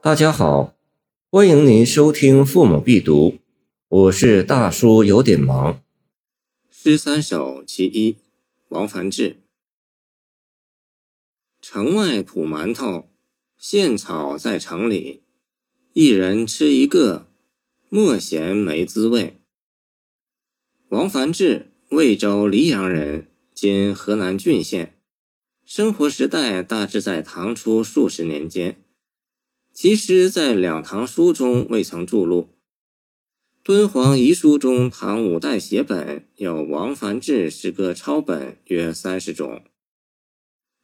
大家好，欢迎您收听《父母必读》，我是大叔，有点忙。诗三首其一，王梵志。城外土馒头，现炒在城里，一人吃一个，莫嫌没滋味。王梵志，魏州黎阳人，今河南浚县，生活时代大致在唐初数十年间。其实，在《两唐书》中未曾著录，《敦煌遗书》中唐五代写本有王梵志诗歌抄本约三十种。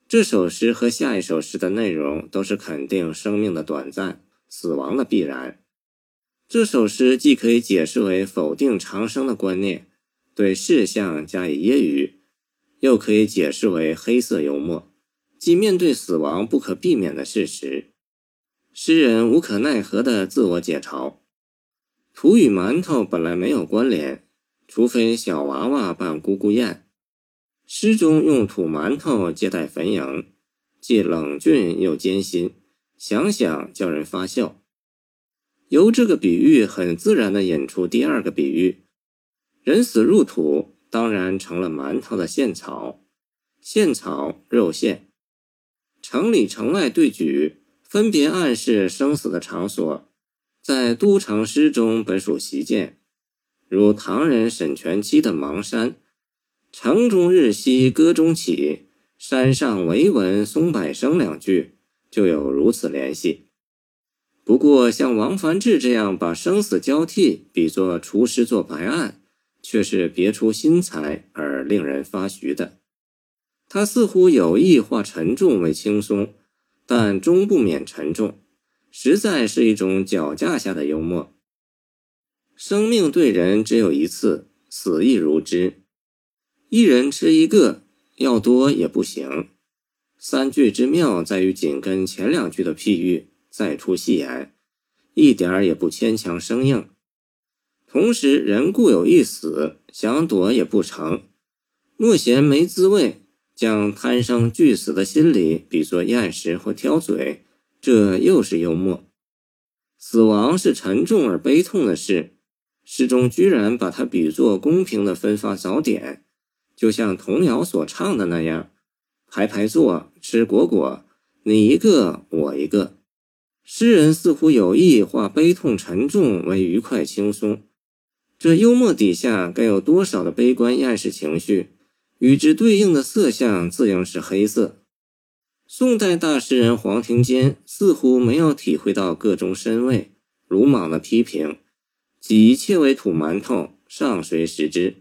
这首诗和下一首诗的内容都是肯定生命的短暂、死亡的必然。这首诗既可以解释为否定长生的观念，对事项加以揶揄，又可以解释为黑色幽默，即面对死亡不可避免的事实。诗人无可奈何的自我解嘲，土与馒头本来没有关联，除非小娃娃扮姑姑宴。诗中用土馒头接待坟茔，既冷峻又艰辛，想想叫人发笑。由这个比喻很自然地引出第二个比喻：人死入土，当然成了馒头的现炒，现炒肉馅。城里城外对举。分别暗示生死的场所，在都城诗中本属习见，如唐人沈佺期的《邙山》：“城中日夕歌中起，山上唯闻松柏声”两句就有如此联系。不过，像王梵志这样把生死交替比作厨师做白案，却是别出心裁而令人发徐的。他似乎有意化沉重为轻松。但终不免沉重，实在是一种脚架下的幽默。生命对人只有一次，死亦如之。一人吃一个，要多也不行。三句之妙在于紧跟前两句的譬喻，再出戏言，一点儿也不牵强生硬。同时，人固有一死，想躲也不成。莫嫌没滋味。将贪生惧死的心理比作厌食或挑嘴，这又是幽默。死亡是沉重而悲痛的事，诗中居然把它比作公平的分发早点，就像童谣所唱的那样：“排排坐，吃果果，你一个我一个。”诗人似乎有意化悲痛沉重为愉快轻松，这幽默底下该有多少的悲观厌世情绪？与之对应的色相自应是黑色。宋代大诗人黄庭坚似乎没有体会到个中深味，鲁莽的批评：“己切为土馒头，上谁食之？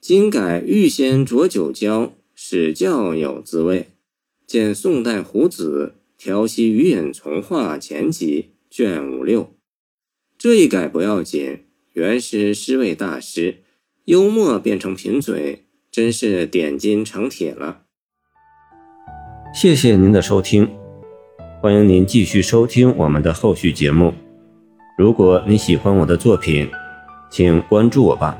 今改欲先酌酒浇，使教有滋味。”见宋代胡子《调息余饮从化前集》卷五六。这一改不要紧，原诗诗味大师，幽默变成贫嘴。真是点金成铁了。谢谢您的收听，欢迎您继续收听我们的后续节目。如果你喜欢我的作品，请关注我吧。